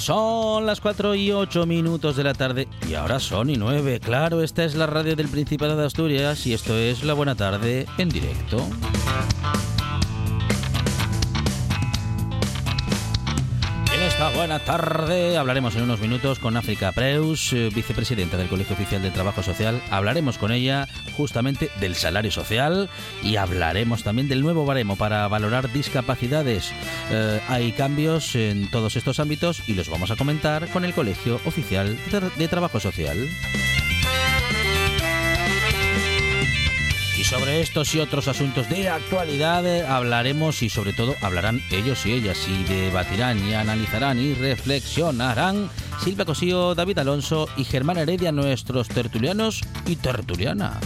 Son las 4 y 8 minutos de la tarde y ahora son y 9. Claro, esta es la radio del Principado de Asturias y esto es La Buena Tarde en directo. Buena tarde hablaremos en unos minutos con África Preus, eh, vicepresidenta del Colegio Oficial de Trabajo Social. Hablaremos con ella justamente del salario social y hablaremos también del nuevo baremo para valorar discapacidades. Eh, hay cambios en todos estos ámbitos y los vamos a comentar con el Colegio Oficial de Trabajo Social. Sobre estos y otros asuntos de actualidad eh, hablaremos y sobre todo hablarán ellos y ellas y debatirán y analizarán y reflexionarán Silvia Cosío, David Alonso y Germán Heredia, nuestros tertulianos y tertuliana.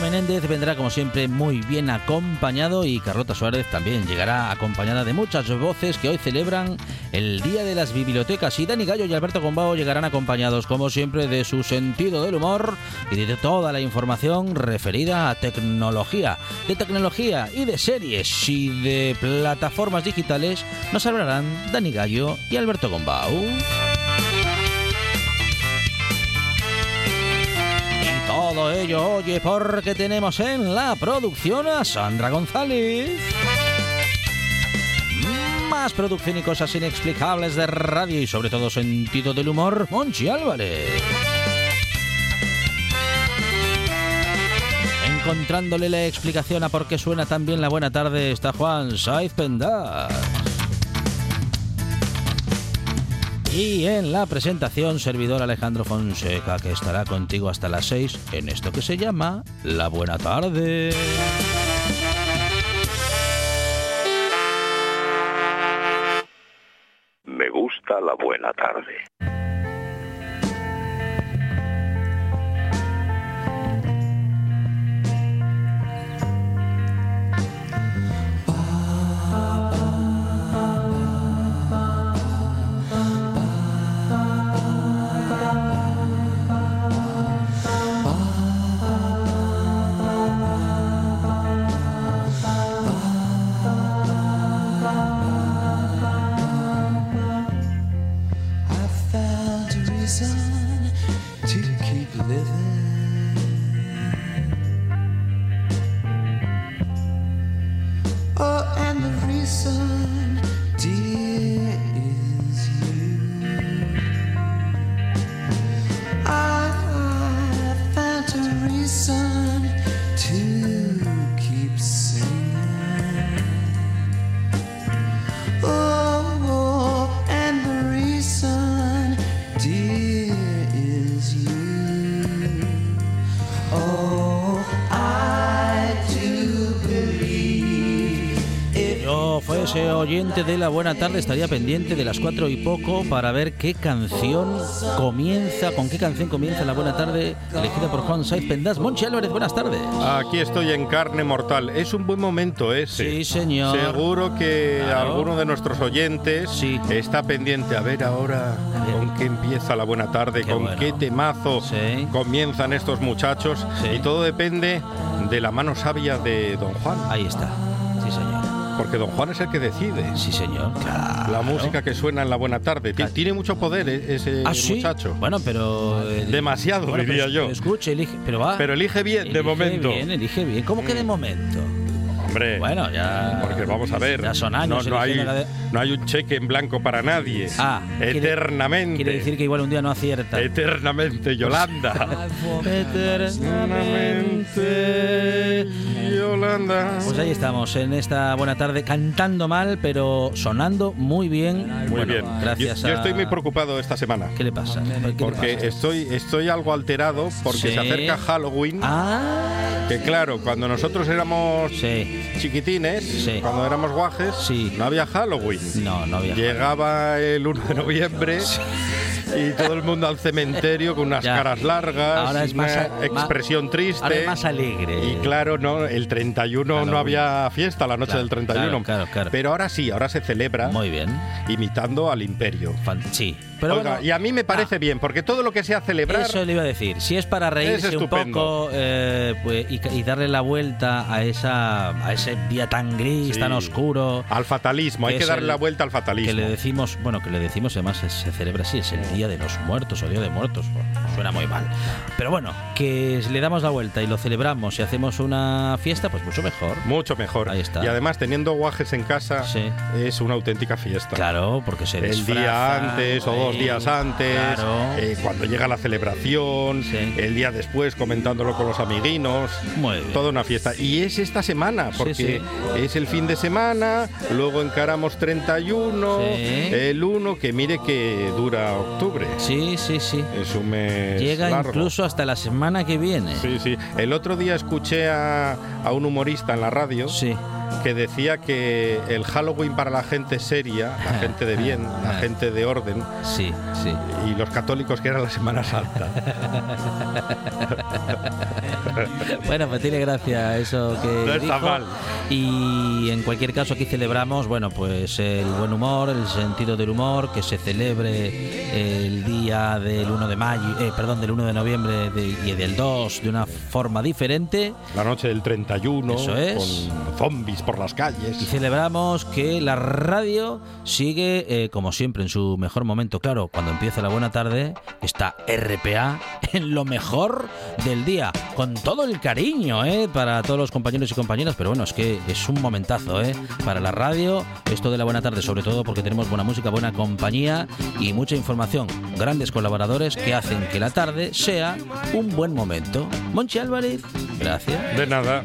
Menéndez vendrá como siempre muy bien acompañado y Carlota Suárez también llegará acompañada de muchas voces que hoy celebran el Día de las Bibliotecas y Dani Gallo y Alberto Gombao llegarán acompañados como siempre de su sentido del humor y de toda la información referida a tecnología, de tecnología y de series y de plataformas digitales nos hablarán Dani Gallo y Alberto Gombao. Todo ello, oye, porque tenemos en la producción a Sandra González. Más producción y cosas inexplicables de radio y sobre todo sentido del humor, Monchi Álvarez. Encontrándole la explicación a por qué suena tan bien la buena tarde está Juan Saiz Pendas. Y en la presentación, servidor Alejandro Fonseca, que estará contigo hasta las 6 en esto que se llama La Buena Tarde. Me gusta la buena tarde. Oyente de la buena tarde estaría pendiente de las cuatro y poco para ver qué canción comienza, con qué canción comienza la buena tarde, elegida por Juan Saiz Pendas. Monchi Álvarez, buenas tardes. Aquí estoy en carne mortal. Es un buen momento ese. Sí, señor. Seguro que alguno de nuestros oyentes sí. está pendiente a ver ahora con qué empieza la buena tarde, con qué temazo comienzan estos muchachos. Y todo depende de la mano sabia de don Juan. Ahí está. Sí. Porque don Juan es el que decide. Sí, señor. La música que suena en la buena tarde. Tiene mucho poder eh, ese ¿Ah, muchacho. Bueno, pero. Eh, Demasiado, diría yo. escuche, elige. Pero va. Pero elige bien, de momento. Elige bien, elige bien. ¿Cómo que de mm. momento? Hombre, bueno, ya. Porque vamos a ver. Ya son años. No, hay, no hay un cheque en blanco para nadie. Ah, eternamente. Quiere, decir que igual un día no acierta. Eternamente, Yolanda. eternamente, Yolanda. Pues ahí estamos, en esta buena tarde, cantando mal, pero sonando muy bien. Muy bien. Gracias yo, yo, estoy muy preocupado esta semana. ¿Qué le pasa? porque estoy, estoy algo alterado porque se acerca Halloween. Ah. Que claro, cuando nosotros éramos chiquitines, cuando éramos guajes, no había Halloween. No, no había. Llegaba el 1 de noviembre y todo el mundo al cementerio con unas caras largas, ahora es más, expresión triste. Ahora es más alegre. Y claro, no, el 31 no había fiesta la noche del 31. Claro, claro, Pero ahora sí, ahora se celebra. Muy bien. Imitando al imperio. Sí. Pero y a mí me parece ah. bien, porque todo lo que sea celebrar. Eso le iba a decir. Si es para reírse un poco eh, pues, y, darle la vuelta a esa a ese día tan gris, tan oscuro. Al fatalismo, hay que darle la vuelta al fatalismo. Que le decimos, bueno, que le decimos además se celebra así, es el día de los muertos o día de muertos. suena muy mal. Pero bueno, que le damos la vuelta y lo celebramos y hacemos una fiesta, pues mucho mejor. Mucho mejor. Ahí está. Y además, teniendo guajes en casa, es una auténtica fiesta. Claro, porque se El día antes o dos días antes, eh, cuando llega la celebración, el día después comentándolo con los amiguinos. Muy bien. Toda una fiesta. Y es esta semana, porque es el fin de semana, luego encaramos 31, el 1, que mire que dura octubre. Sí, sí, sí. Es un mes. Llega incluso hasta la semana que viene. Sí, sí. El otro día escuché a, a un humorista en la radio. Sí que decía que el Halloween para la gente seria, la gente de bien, la gente de orden, sí, sí. y los católicos que era la Semana Santa. bueno, pues tiene gracia eso que no está mal. Y en cualquier caso aquí celebramos, bueno, pues el buen humor, el sentido del humor, que se celebre el día del 1 de mayo, eh, perdón, del 1 de noviembre y del 2 de una forma diferente. La noche del 31 eso es. con zombies por las calles. Y celebramos que la radio sigue, eh, como siempre, en su mejor momento. Claro, cuando empieza la buena tarde, está RPA en lo mejor del día, con todo el cariño ¿eh? para todos los compañeros y compañeras. Pero bueno, es que es un momentazo ¿eh? para la radio, esto de la buena tarde, sobre todo porque tenemos buena música, buena compañía y mucha información. Grandes colaboradores que hacen que la tarde sea un buen momento. Monchi Álvarez, gracias. De nada.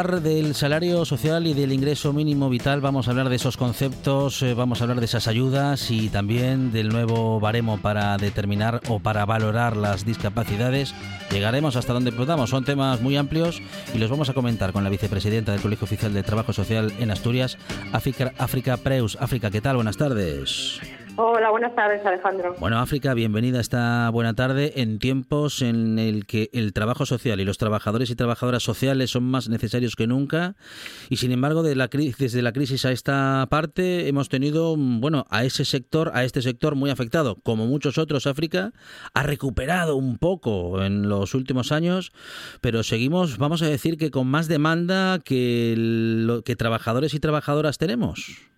Del salario social y del ingreso mínimo vital, vamos a hablar de esos conceptos, eh, vamos a hablar de esas ayudas y también del nuevo baremo para determinar o para valorar las discapacidades. Llegaremos hasta donde podamos, son temas muy amplios y los vamos a comentar con la vicepresidenta del Colegio Oficial de Trabajo Social en Asturias, África Preus. África, ¿qué tal? Buenas tardes. Hola, buenas tardes, Alejandro. Bueno, África, bienvenida esta buena tarde en tiempos en el que el trabajo social y los trabajadores y trabajadoras sociales son más necesarios que nunca y sin embargo de la desde la crisis a esta parte hemos tenido, bueno, a ese sector, a este sector muy afectado, como muchos otros, África ha recuperado un poco en los últimos años, pero seguimos, vamos a decir que con más demanda que, lo, que trabajadores y trabajadoras tenemos.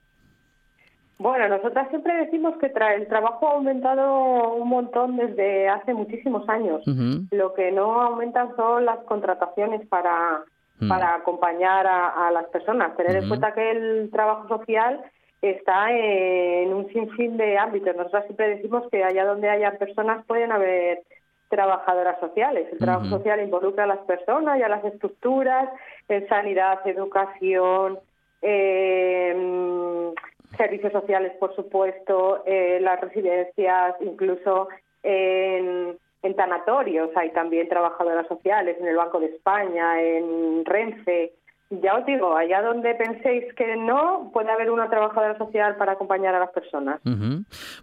Bueno, nosotras siempre decimos que el trabajo ha aumentado un montón desde hace muchísimos años. Lo que no aumentan son las contrataciones para, mm. para acompañar a, las personas. Tener en cuenta que el trabajo social está en un sinfín de ámbitos. Nosotras siempre decimos que allá donde haya personas pueden haber trabajadoras sociales. El trabajo social involucra a las personas y a las estructuras en sanidad, educación, eh, servicios sociales, por supuesto, eh, las residencias, incluso en, en tanatorios hay también trabajadoras sociales, en el Banco de España, en Renfe, ya os digo, allá donde penséis que no, puede haber una trabajadora social para acompañar a las personas.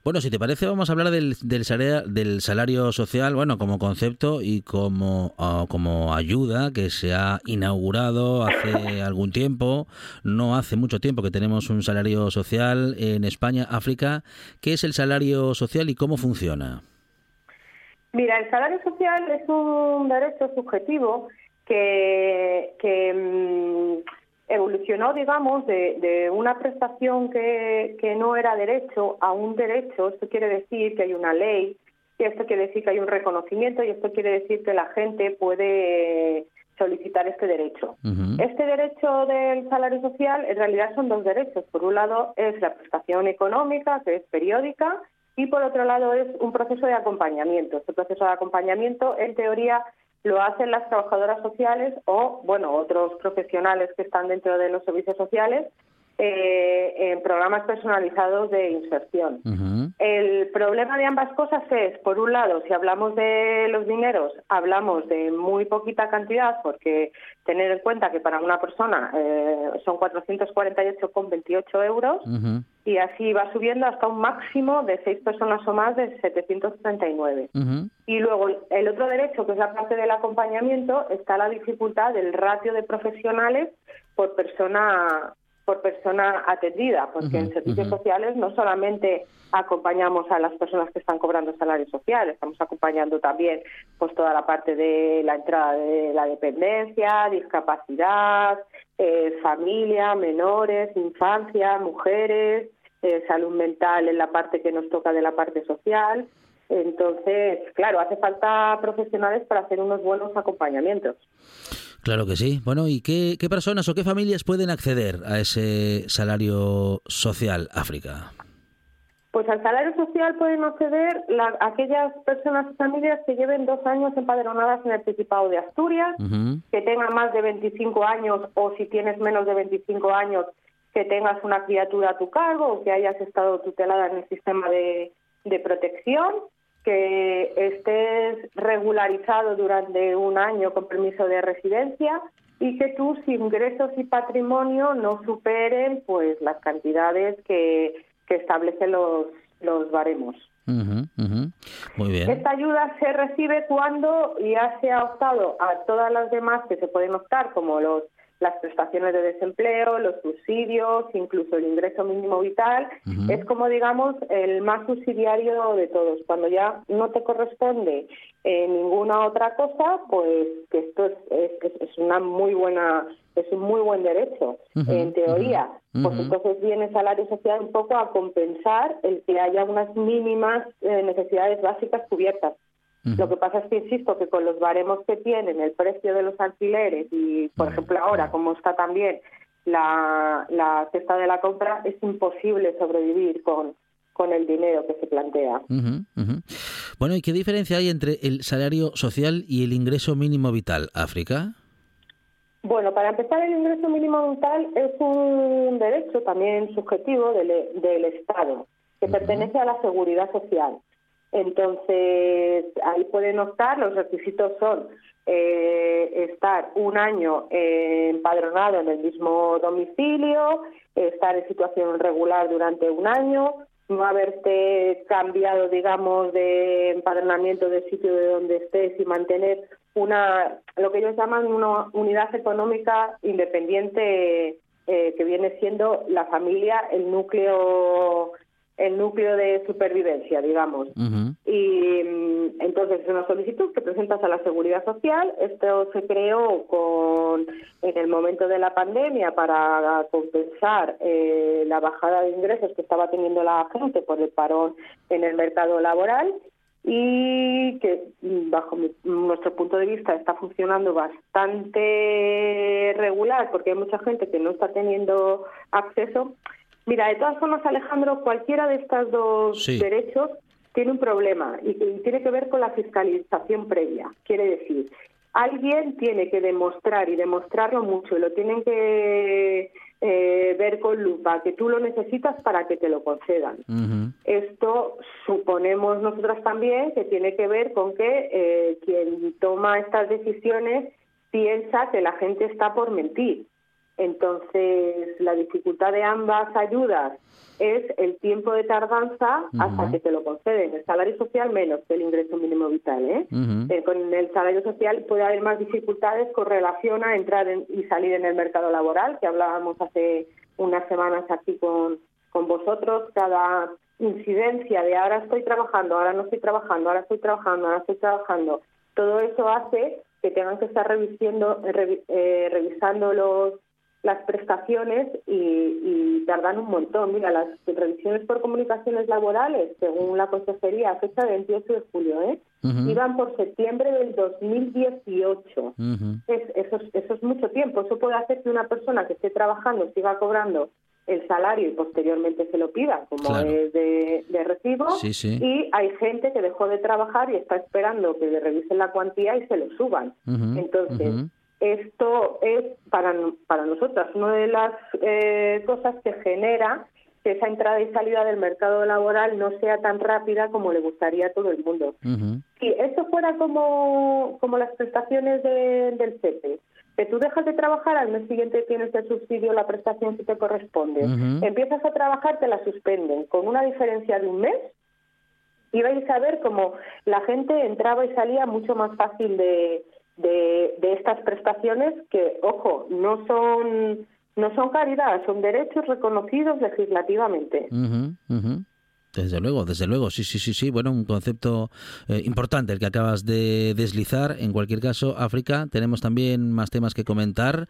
Bueno, si te parece, vamos a hablar del, del, salario, del salario social, bueno, como concepto y como, ah, como ayuda que se ha inaugurado hace algún tiempo, no hace mucho tiempo que tenemos un salario social en España, África. ¿Qué es el salario social y cómo funciona? Mira, el salario social es un derecho subjetivo que, mm, evolucionó, digamos, de, una prestación que, que, no era derecho a un derecho. Esto quiere decir que hay una ley, y esto quiere decir que hay un reconocimiento, y esto quiere decir que la gente puede solicitar este derecho. Este derecho del salario social en realidad son dos derechos. Por un lado es la prestación económica, que es periódica, y por otro lado es un proceso de acompañamiento. Este proceso de acompañamiento, en teoría, lo hacen las trabajadoras sociales o, bueno, otros profesionales que están dentro de los servicios sociales eh, en programas personalizados de inserción. El problema de ambas cosas es, por un lado, si hablamos de los dineros, hablamos de muy poquita cantidad, porque tener en cuenta que para una persona eh, son 448,28 euros y así va subiendo hasta un máximo de seis personas o más de 739. Y luego el otro derecho, que es la parte del acompañamiento, está la dificultad del ratio de profesionales por persona por persona atendida, porque en servicios sociales no solamente acompañamos a las personas que están cobrando salarios sociales, estamos acompañando también pues toda la parte de la entrada de la dependencia, discapacidad, eh, familia, menores, infancia, mujeres, eh, salud mental en la parte que nos toca de la parte social. Entonces, claro, hace falta profesionales para hacer unos buenos acompañamientos. Claro que sí. Bueno, ¿y qué, personas o qué familias pueden acceder a ese salario social África? Pues al salario social pueden acceder aquellas personas y familias que lleven dos años empadronadas en el Principado de Asturias, que tengan más de 25 años o si tienes menos de 25 años, que tengas una criatura a tu cargo o que hayas estado tutelada en el sistema de protección que estés regularizado durante un año con permiso de residencia y que tus ingresos y patrimonio no superen pues las cantidades que, que establecen los, los baremos. Muy bien. Esta ayuda se recibe cuando ya se ha optado a todas las demás que se pueden optar, como los las prestaciones de desempleo, los subsidios, incluso el ingreso mínimo vital, es como digamos el más subsidiario de todos. Cuando ya no te corresponde eh, ninguna otra cosa, pues que esto es, es, una muy buena, es un muy buen derecho en teoría. Pues entonces viene el salario social un poco a compensar el que haya unas mínimas eh, necesidades básicas cubiertas. Lo que pasa es que insisto que con los baremos que tienen, el precio de los alquileres y, por ejemplo, ahora como está también la, la cesta de la compra, es imposible sobrevivir con, con el dinero que se plantea. Bueno, ¿y qué diferencia hay entre el salario social y el ingreso mínimo vital, África? Bueno, para empezar, el ingreso mínimo vital es un derecho también subjetivo del, del Estado, que pertenece a la seguridad social. Entonces, ahí pueden optar, los requisitos son eh, estar un año empadronado en el mismo domicilio, estar en situación regular durante un año, no haberte cambiado, digamos, de empadronamiento del sitio de donde estés y mantener una, lo que ellos llaman una unidad económica independiente eh, que viene siendo la familia, el núcleo el núcleo de supervivencia, digamos. Y mm, entonces es una solicitud que presentas a la Seguridad Social. Esto se creó con en el momento de la pandemia para compensar eh, la bajada de ingresos que estaba teniendo la gente por el parón en el mercado laboral y que mm, bajo nuestro punto de vista está funcionando bastante regular porque hay mucha gente que no está teniendo acceso Mira, de todas formas, Alejandro, cualquiera de estos dos derechos tiene un problema y, tiene que ver con la fiscalización previa. Quiere decir, alguien tiene que demostrar y demostrarlo mucho y lo tienen que eh, ver con lupa que tú lo necesitas para que te lo concedan. Esto suponemos nosotras también que tiene que ver con que eh, quien toma estas decisiones piensa que la gente está por mentir. Entonces, la dificultad de ambas ayudas es el tiempo de tardanza hasta que te lo conceden. El salario social menos que el ingreso mínimo vital. ¿eh? eh con el salario social puede haber más dificultades con relación a entrar y salir en el mercado laboral, que hablábamos hace unas semanas aquí con, con vosotros. Cada incidencia de ahora estoy trabajando, ahora no estoy trabajando, ahora estoy trabajando, ahora estoy trabajando, todo eso hace que tengan que estar revisando, eh, revisando los las prestaciones y, tardan un montón. Mira, las revisiones por comunicaciones laborales, según la consejería, fecha del 28 de julio, ¿eh? iban por septiembre del 2018. es, eso, eso es mucho tiempo. Eso puede hacer que una persona que esté trabajando siga cobrando el salario y posteriormente se lo pida como es de, recibo y hay gente que dejó de trabajar y está esperando que le revisen la cuantía y se lo suban. Entonces, esto es para, para nosotras una de las eh, cosas que genera que esa entrada y salida del mercado laboral no sea tan rápida como le gustaría a todo el mundo. Si esto fuera como, como las prestaciones del CEPE, que tú dejas de trabajar, al mes siguiente tienes el subsidio, la prestación que te corresponde. Empiezas a trabajar, te la suspenden, con una diferencia de un mes. Y vais a ver cómo la gente entraba y salía mucho más fácil de, de, de estas prestaciones que, ojo, no son no son caridad, son derechos reconocidos legislativamente. Desde luego, desde luego, sí, sí, sí, sí. Bueno, un concepto eh, importante el que acabas de deslizar. En cualquier caso, África, tenemos también más temas que comentar.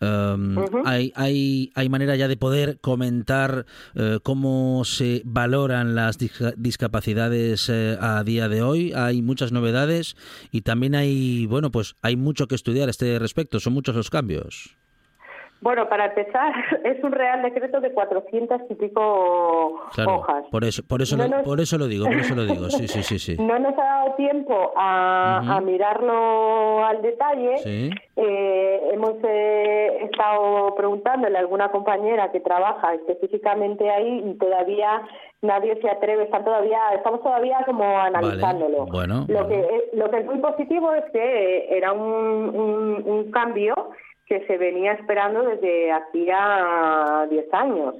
Em, hay, hay, hay manera ya de poder comentar eh, cómo se valoran las discapacidades eh, a día de hoy. Hay muchas novedades y también hay, bueno, pues hay mucho que estudiar a este respecto. Son muchos los cambios. Bueno, para empezar, es un real decreto de 400 y pico hojas. Por eso, por eso, lo, por eso lo digo, por eso lo digo. Sí, sí, sí, sí. No nos ha dado tiempo a, mirarlo al detalle. Eh, hemos eh, estado preguntándole a alguna compañera que trabaja específicamente ahí y todavía nadie se atreve, está todavía, estamos todavía como analizándolo. Bueno, lo que es, lo que es muy positivo es que era un, un cambio que se venía esperando desde hacía 10 años.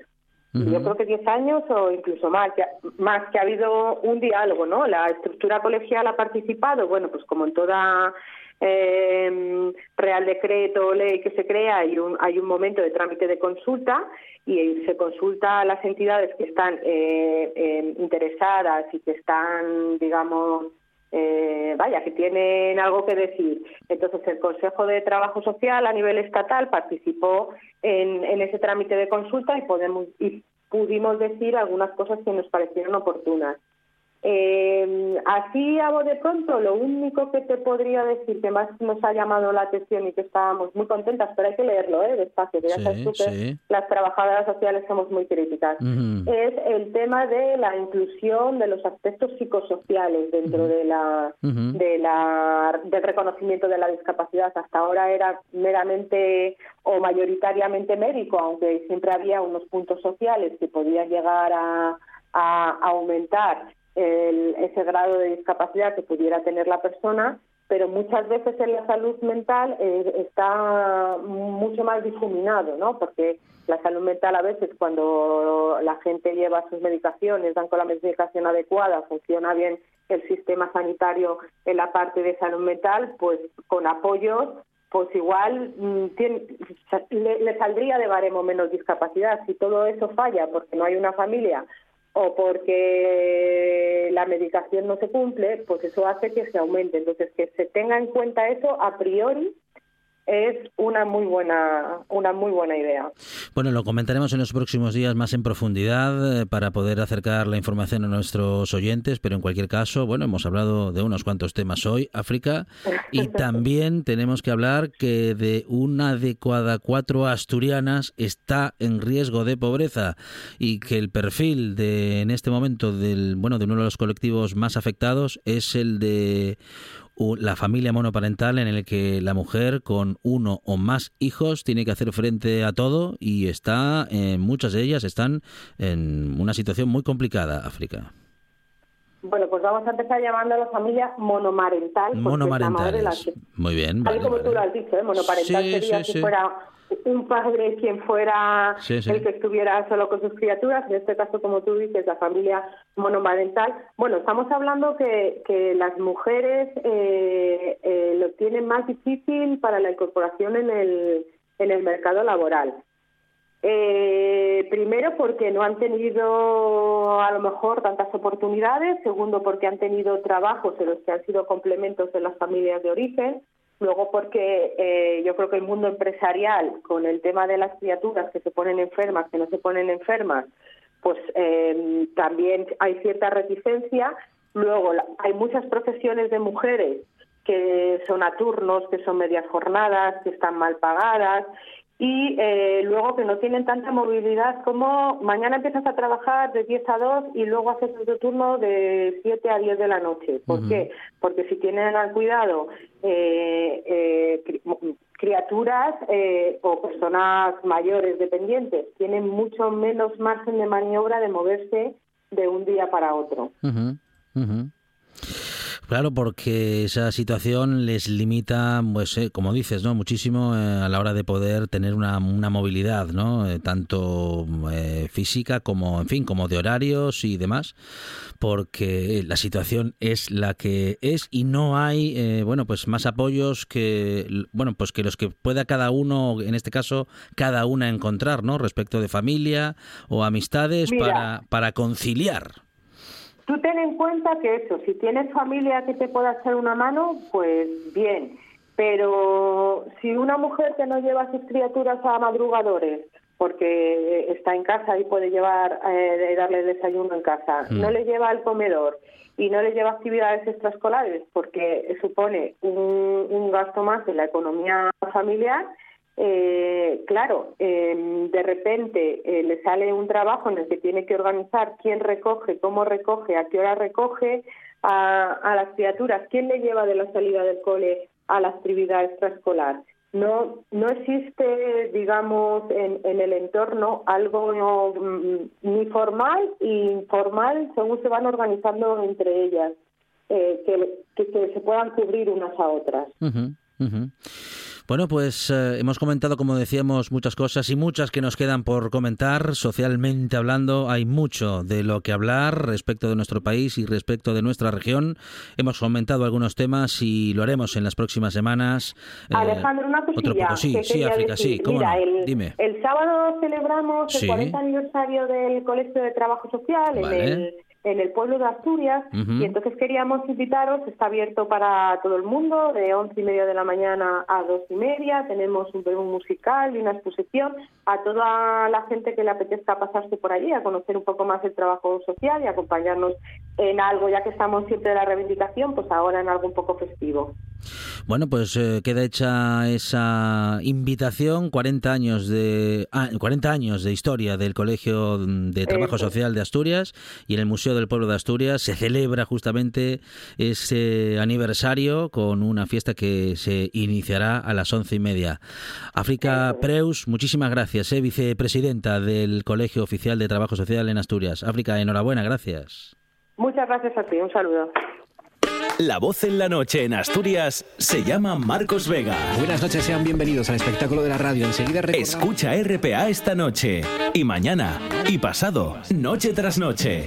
Yo creo que 10 años o incluso más, más que ha habido un diálogo, ¿no? La estructura colegial ha participado, bueno, pues como en toda eh, Real Decreto, ley que se crea, hay un, hay un momento de trámite de consulta y se consulta a las entidades que están eh, interesadas y que están, digamos, eh, vaya, que tienen algo que decir. Entonces, el Consejo de Trabajo Social a nivel estatal participó en, en ese trámite de consulta y, podemos, y pudimos decir algunas cosas que nos parecieron oportunas. Eh, así a de pronto, lo único que te podría decir que más nos ha llamado la atención y que estábamos muy contentas, pero hay que leerlo ¿eh? despacio, que ya sabes tú que las trabajadoras sociales somos muy críticas, es el tema de la inclusión de los aspectos psicosociales dentro de la, de la del reconocimiento de la discapacidad. Hasta ahora era meramente o mayoritariamente médico, aunque siempre había unos puntos sociales que podían llegar a, a aumentar ese grado de discapacidad que pudiera tener la persona, pero muchas veces en la salud mental eh, está mucho más difuminado, ¿no? Porque la salud mental a veces cuando la gente lleva sus medicaciones, dan con la medicación adecuada, funciona bien el sistema sanitario en la parte de salud mental, pues con apoyos pues igual mm, le, le, saldría de baremo menos discapacidad. Si todo eso falla porque no hay una familia o porque la medicación no se cumple, pues eso hace que se aumente. Entonces, que se tenga en cuenta eso a priori es una muy buena una muy buena idea. Bueno, lo comentaremos en los próximos días más en profundidad eh, para poder acercar la información a nuestros oyentes, pero en cualquier caso, bueno, hemos hablado de unos cuantos temas hoy, África, y también tenemos que hablar que de una de cada cuatro asturianas está en riesgo de pobreza y que el perfil de en este momento del bueno de uno de los colectivos más afectados es el de la familia monoparental en el que la mujer con uno o más hijos tiene que hacer frente a todo y está, en muchas de ellas están en una situación muy complicada, África. Bueno, pues vamos a empezar llamándolo familia monomarental. Monomarentales. Muy bien. Tal como tú lo has dicho, ¿eh? monoparental sería si fuera un padre quien fuera el que estuviera solo con sus criaturas, en este caso, como tú dices, la familia monomarental. Bueno, estamos hablando que, que las mujeres eh, eh, lo tienen más difícil para la incorporación en el, en el mercado laboral. Eh, primero porque no han tenido a lo mejor tantas oportunidades, segundo porque han tenido trabajos en los que han sido complementos de las familias de origen, luego porque eh, yo creo que el mundo empresarial con el tema de las criaturas que se ponen enfermas, que no se ponen enfermas, pues eh, también hay cierta reticencia. Luego hay muchas profesiones de mujeres que son a turnos, que son medias jornadas, que están mal pagadas y eh, luego que no tienen tanta movilidad como mañana empiezas a trabajar de 10 a 2 y luego haces tu turno de 7 a 10 de la noche. ¿Por qué? Porque si tienen al cuidado eh, eh, criaturas o personas mayores dependientes, tienen mucho menos margen de maniobra de moverse de un día para otro. Claro, porque esa situación les limita, pues, eh, como dices, ¿no? Muchísimo eh, a la hora de poder tener una, movilidad, ¿no? Eh, tanto física como, en fin, como de horarios y demás, porque la situación es la que es y no hay, bueno, pues más apoyos que, bueno, pues que los que pueda cada uno, en este caso, cada una encontrar, ¿no? Respecto de familia o amistades para, para conciliar. Tú ten en cuenta que eso, si tienes familia que te pueda echar una mano, pues bien. Pero si una mujer que no lleva a sus criaturas a madrugadores, porque está en casa y puede llevar, eh, darle desayuno en casa, mm. no le lleva al comedor y no le lleva actividades extraescolares, porque supone un gasto más en la economía familiar, eh, claro, em, de repente eh, le sale un trabajo en el que tiene que organizar quién recoge, cómo recoge, a qué hora recoge a, las criaturas, quién le lleva de la salida del cole a la actividad extraescolar. No, no existe, digamos, en, el entorno algo mm, ni formal ni informal según se van organizando entre ellas, eh, que, que, se puedan cubrir unas a otras. Bueno, pues eh, hemos comentado, como decíamos, muchas cosas y muchas que nos quedan por comentar. Socialmente hablando, hay mucho de lo que hablar respecto de nuestro país y respecto de nuestra región. Hemos comentado algunos temas y lo haremos en las próximas semanas. Eh, Alejandro, una cosilla. sí, sí, África, sí. Mira, el, Dime. El sábado celebramos el 40 aniversario del Colegio de Trabajo Social en el en el pueblo de Asturias y entonces queríamos invitaros, está abierto para todo el mundo, de once y media de la mañana a dos y media, tenemos un un musical y una exposición a toda la gente que le apetezca pasarse por allí a conocer un poco más el trabajo social y acompañarnos en algo, ya que estamos siempre de la reivindicación, pues ahora en algo un poco festivo. Bueno, pues eh, queda hecha esa invitación, 40 años de 40 ah, años de historia del Colegio de Trabajo Social de Asturias y en el Museo del Pueblo de Asturias se celebra justamente ese aniversario con una fiesta que se iniciará a las once y media. África Preus, muchísimas gracias, eh, vicepresidenta del Colegio Oficial de Trabajo Social en Asturias. África, enhorabuena, gracias. Muchas gracias a ti, un saludo. La voz en la noche en Asturias se llama Marcos Vega. Buenas noches, sean bienvenidos al espectáculo de la radio. Enseguida Escucha RPA esta noche y mañana y pasado, noche tras noche.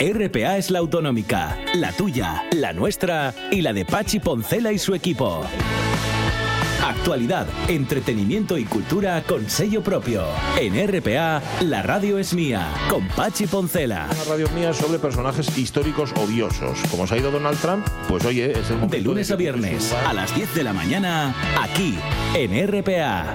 RPA es la autonómica, la tuya, la nuestra y la de Pachi Poncela y su equipo. Actualidad, entretenimiento y cultura con sello propio. En RPA, la radio es mía, con Pachi Poncela. La radio es mía sobre personajes históricos odiosos. Como se ha ido Donald Trump, pues oye, es el De lunes a viernes, a las 10 de la mañana, aquí, en RPA.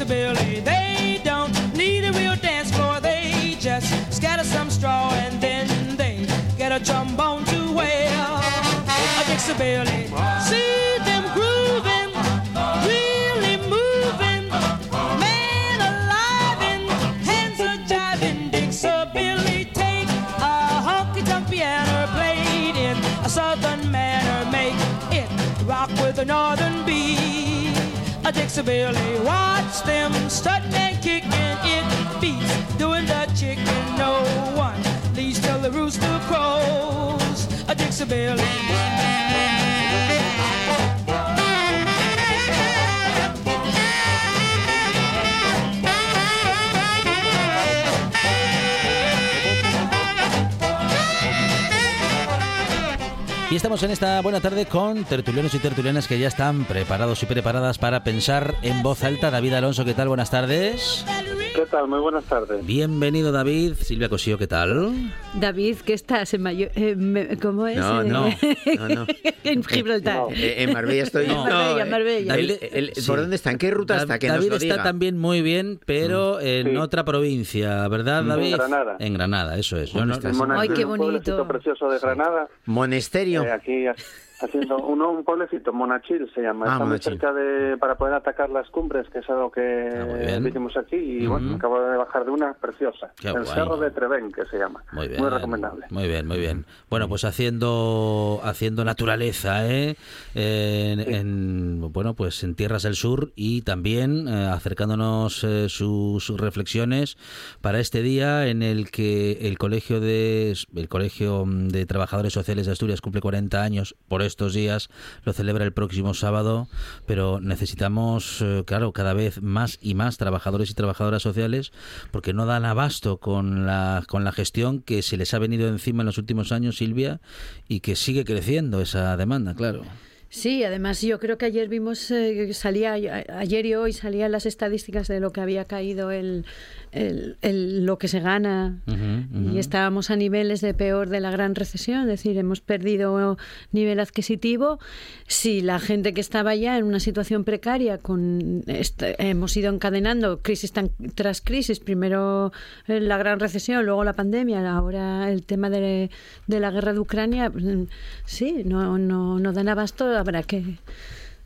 Flexibility. They don't need a real dance floor. They just scatter some straw and then they get a trombone to wear. A Dixie See them grooving, really moving. Man alive and hands are jiving. Dixie take a honky tonk piano played in a southern manner. Make it rock with a northern beat. A Dixie. Watch them strutting and kicking it beats, doing the chicken. No one leaves till the rooster crows. A Dixie Y estamos en esta buena tarde con tertulianos y tertulianas que ya están preparados y preparadas para pensar en voz alta. David Alonso, ¿qué tal? Buenas tardes. ¿Qué tal? Muy buenas tardes. Bienvenido, David. Silvia Cosío, ¿qué tal? David, ¿qué estás? En Mayo eh, ¿Cómo es? No, no, no, en Gibraltar. Eh, en Marbella estoy. No, Marbella, Marbella. David, ¿Por dónde está? ¿En qué ruta está? Que David nos lo está también muy bien, pero mm. en otra provincia, ¿verdad, David? En Granada. En Granada, eso es. ¿Dónde estás? Ay, qué bonito. Un precioso de Granada. Monesterio. Eh, aquí haciendo uno, un pueblecito, Monachil se llama. Ah, Está muy cerca de, para poder atacar las cumbres, que es algo que ah, vivimos aquí. Y bueno, acabo de bajar de una preciosa. el Cerro de Treven, que se llama. Muy bien. Muy recomendable. Muy bien, muy bien. Bueno, pues haciendo haciendo naturaleza, ¿eh? En, bueno, pues en tierras del sur y también eh, acercándonos eh, sus, reflexiones para este día en el que el colegio de el colegio de trabajadores sociales de Asturias cumple 40 años por estos días, lo celebra el próximo sábado, pero necesitamos, eh, claro, cada vez más y más trabajadores y trabajadoras sociales porque no dan abasto con la, con la gestión que se les ha venido encima en los últimos años, Silvia, y que sigue creciendo esa demanda, claro. Sí, además yo creo que ayer vimos, eh, salía ayer y hoy salían las estadísticas de lo que había caído el, el, lo que se gana y estábamos a niveles de peor de la gran recesión, es decir, hemos perdido nivel adquisitivo. Si la gente que estaba ya en una situación precaria, con hemos ido encadenando crisis tras crisis, primero la gran recesión, luego la pandemia, ahora el tema de, de la guerra de Ucrania, pues, sí, no, no, no dan abasto, habrá que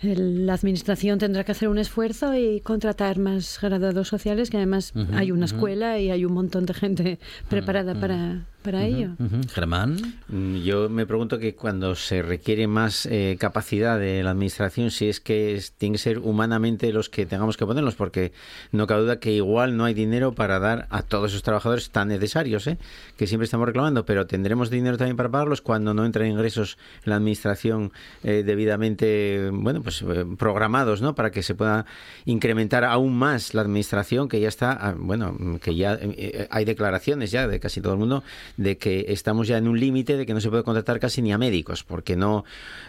la administración tendrá que hacer un esfuerzo y contratar más graduados sociales, que además hay una escuela y hay un montón de gente preparada para, para ello. Germán. Mm, yo me pregunto que cuando se requiere más eh, capacidad de la administración, si es que tiene que ser humanamente los que tengamos que ponerlos, porque no cabe duda que igual no hay dinero para dar a todos esos trabajadores tan necesarios, ¿eh? que siempre estamos reclamando, pero tendremos dinero también para pagarlos cuando no entran ingresos en la administración eh, debidamente, bueno, pues programados, ¿no? Para que se pueda incrementar aún más la administración, que ya está, ah, bueno, que ya hay declaraciones ya de casi todo el mundo de que estamos ya en un límite de que no se puede contratar casi ni a médicos, porque no,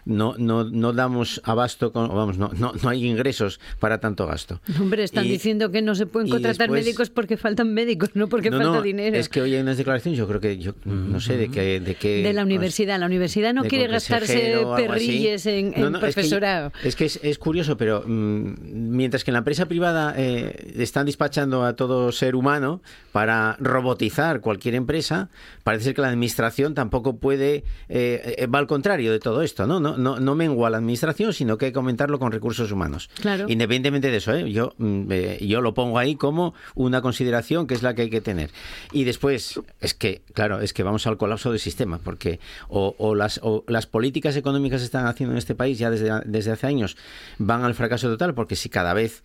no, no, no damos abasto, con, vamos, no, no, no hay ingresos para tanto gasto. Hombre, están diciendo que no se pueden contratar médicos porque faltan médicos, no porque falta dinero. Es que hoy hay unas declaraciones, yo creo que, yo no sé, de que... De, que, de la universidad, la universidad no quiere gastarse perrilles en, profesorado. Es que, es, curioso, pero mm, mientras que en la empresa privada eh, están despachando a todo ser humano para robotizar cualquier empresa, parece ser que la administración tampoco puede, eh, eh, va al contrario de todo esto, ¿no? No, no, no mengua la administración, sino que hay que aumentarlo con recursos humanos. Claro. Independientemente de eso, ¿eh? yo, mm, yo lo pongo ahí como una consideración que es la que hay que tener. Y después, es que, claro, es que vamos al colapso del sistema, porque o, las, o las políticas económicas que están haciendo en este país ya desde, desde hace años van al fracaso total, porque si cada vez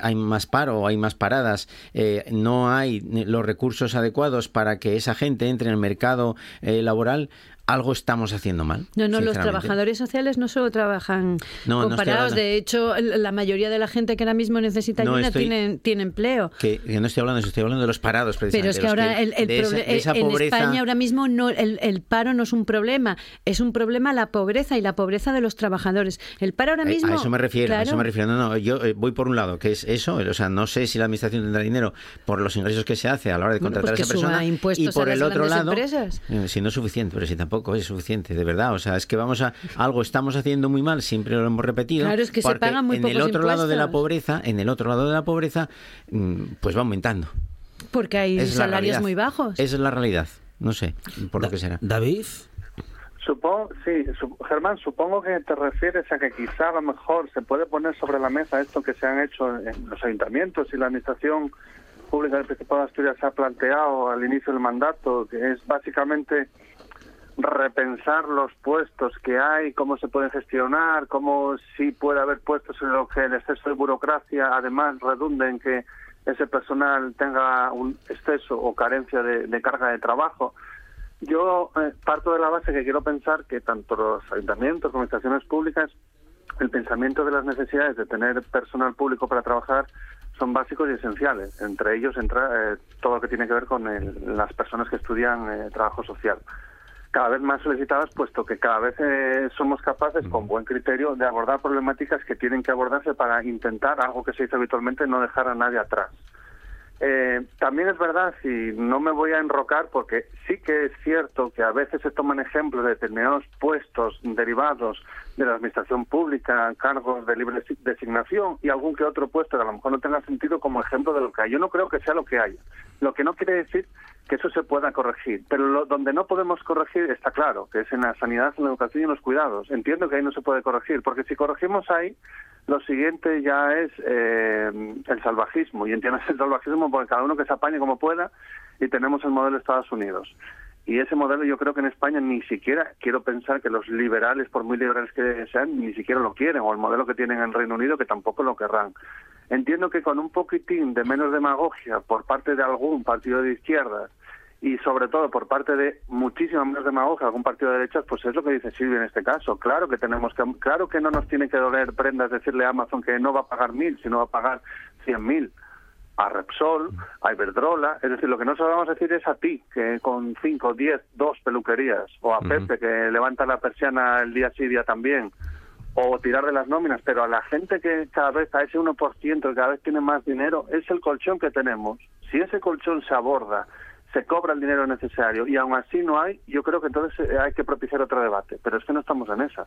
hay más paro, hay más paradas, no hay los recursos adecuados para que esa gente entre en el mercado eh, laboral, algo estamos haciendo mal. No, no, los trabajadores sociales no solo trabajan comparados. de hecho, la mayoría de la gente que ahora mismo necesita ayuda tiene, empleo. Que, no estoy hablando de eso, estoy hablando de los parados, Pero es que ahora el, en España ahora mismo no, el, paro no es un problema, es un problema la pobreza y la pobreza de los trabajadores. El paro ahora mismo... A eso me refiero, a eso me refiero. No, no, yo eh, voy por un lado, que es eso, o sea, no sé si la administración tendrá dinero por los ingresos que se hace a la hora de pues contratar a esa persona. y por el otro lado, empresas. Eh, si no es suficiente, pero si tampoco es suficiente, de verdad. O sea, es que vamos a algo estamos haciendo muy mal, siempre lo hemos repetido. Claro, es que se pagan muy en el otro lado de la pobreza, en el otro lado de la pobreza, mm, pues va aumentando. Porque hay salarios muy bajos. Esa es la realidad. No sé, por lo que será. David. Supongo, sí, Germán, supongo que te refieres a que quizá a lo mejor se puede poner sobre la mesa esto que se han hecho en los ayuntamientos y la administración pública del Principado de Asturias se ha planteado al inicio del mandato, que es básicamente repensar los puestos que hay, cómo se pueden gestionar, cómo sí puede haber puestos en los que el exceso de burocracia además redunde en que ese personal tenga un exceso o carencia de, carga de trabajo. Yo eh, parto de la base que quiero pensar que tanto los ayuntamientos como administraciones públicas, el pensamiento de las necesidades de tener personal público para trabajar son básicos y esenciales. Entre ellos entra eh, todo lo que tiene que ver con las personas que estudian eh, trabajo social cada vez más solicitadas, puesto que cada vez eh, somos capaces, con buen criterio, de abordar problemáticas que tienen que abordarse para intentar, algo que se dice habitualmente, no dejar a nadie atrás. Eh, también es verdad, y no me voy a enrocar, porque sí que es cierto que a veces se toman ejemplos de determinados puestos derivados de la administración pública, cargos de libre designación y algún que otro puesto que a lo mejor no tenga sentido como ejemplo de lo que hay. Yo no creo que sea lo que haya. Lo que no quiere decir que eso se pueda corregir. Pero lo, donde no podemos corregir está claro, que es en la sanidad, en la educación y en los cuidados. Entiendo que ahí no se puede corregir, porque si corregimos ahí, lo siguiente ya es eh, el salvajismo. Y entiendes el salvajismo porque cada uno que se apañe como pueda y tenemos el modelo de Estados Unidos. Y ese modelo yo creo que en España ni siquiera quiero pensar que los liberales, por muy liberales que sean, ni siquiera lo quieren, o el modelo que tienen en Reino Unido que tampoco lo querrán. Entiendo que con un poquitín de menos demagogia por parte de algún partido de izquierdas y sobre todo por parte de muchísima menos demagogia algún partido de derechas, pues es lo que dice Silvia en este caso. Claro que tenemos que, claro que no nos tiene que doler prendas decirle a Amazon que no va a pagar mil, sino va a pagar cien mil a Repsol, a Iberdrola, es decir, lo que no sabemos decir es a ti, que con cinco, diez, dos peluquerías, o a Pepe, que levanta la persiana el día sí, día también, o tirar de las nóminas, pero a la gente que cada vez, a ese 1% que cada vez tiene más dinero, es el colchón que tenemos. Si ese colchón se aborda, se cobra el dinero necesario y aún así no hay, yo creo que entonces eh, hay que propiciar otro debate, pero es que no estamos en esas.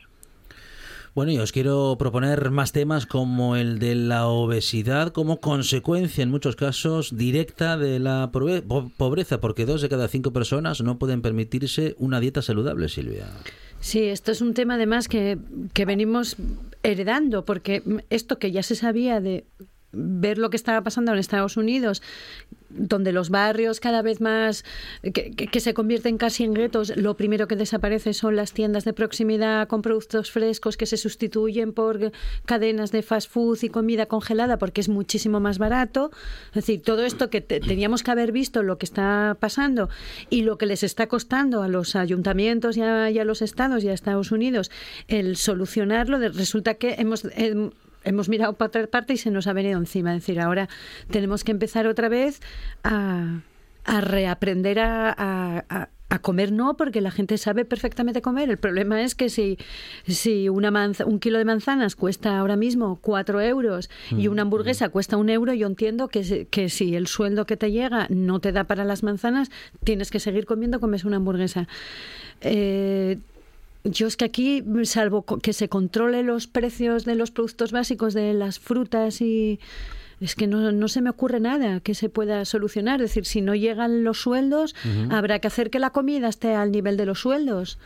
Bueno, y os quiero proponer más temas como el de la obesidad como consecuencia, en muchos casos, directa de la pobreza, porque dos de cada cinco personas no pueden permitirse una dieta saludable, Silvia. Sí, esto es un tema además que, que venimos heredando, porque esto que ya se sabía de ver lo que estaba pasando en Estados Unidos, donde los barrios cada vez más que, se convierten casi en guetos, lo primero que desaparece son las tiendas de proximidad con productos frescos que se sustituyen por cadenas de fast food y comida congelada porque es muchísimo más barato. Es decir, todo esto que teníamos que haber visto lo que está pasando y lo que les está costando a los ayuntamientos y a, y a los estados y a Estados Unidos el solucionarlo, resulta que hemos em, hemos mirado para otra parte y se nos ha venido encima. Es decir, ahora tenemos que empezar otra vez a, reaprender a, comer no, porque la gente sabe perfectamente comer. El problema es que si, si una un kilo de manzanas cuesta ahora mismo cuatro euros y una mm, hamburguesa mm. cuesta un euro, yo entiendo que, que si el sueldo que te llega no te da para las manzanas, tienes que seguir comiendo, comes una hamburguesa. Eh, yo es que aquí, salvo que se controle los precios de los productos básicos de las frutas y es que no, no se me ocurre nada que se pueda solucionar. Es decir, si no llegan los sueldos, habrá que hacer que la comida esté al nivel de los sueldos.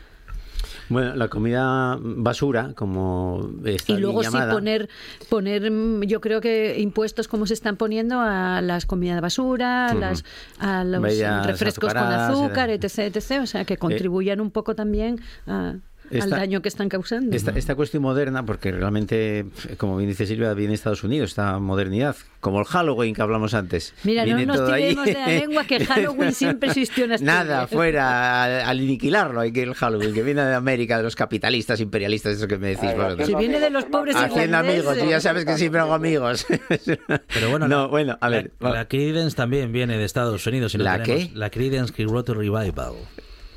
Bueno, la comida basura, como está Y luego sí poner, poner, yo creo que impuestos como se están poniendo a las comidas basura, a, las, a los refrescos con azúcar, etc, etc. O sea, que contribuyan un poco también a al daño que están causando. Esta, cuestión moderna, porque realmente, como bien dice Silvia, viene de Estados Unidos, esta modernidad, como el Halloween que hablamos antes. Mira, no nos tiremos de la lengua que Halloween siempre existió en. Nada, fuera, al, aniquilarlo hay que el Halloween, que viene de América, de los capitalistas, imperialistas, eso que me decís. si viene de los pobres Haciendo amigos, ya sabes que siempre hago amigos. Pero bueno, no, bueno a ver. La, Creedence también viene de Estados Unidos. ¿La qué? La Creedence Clearwater Revival.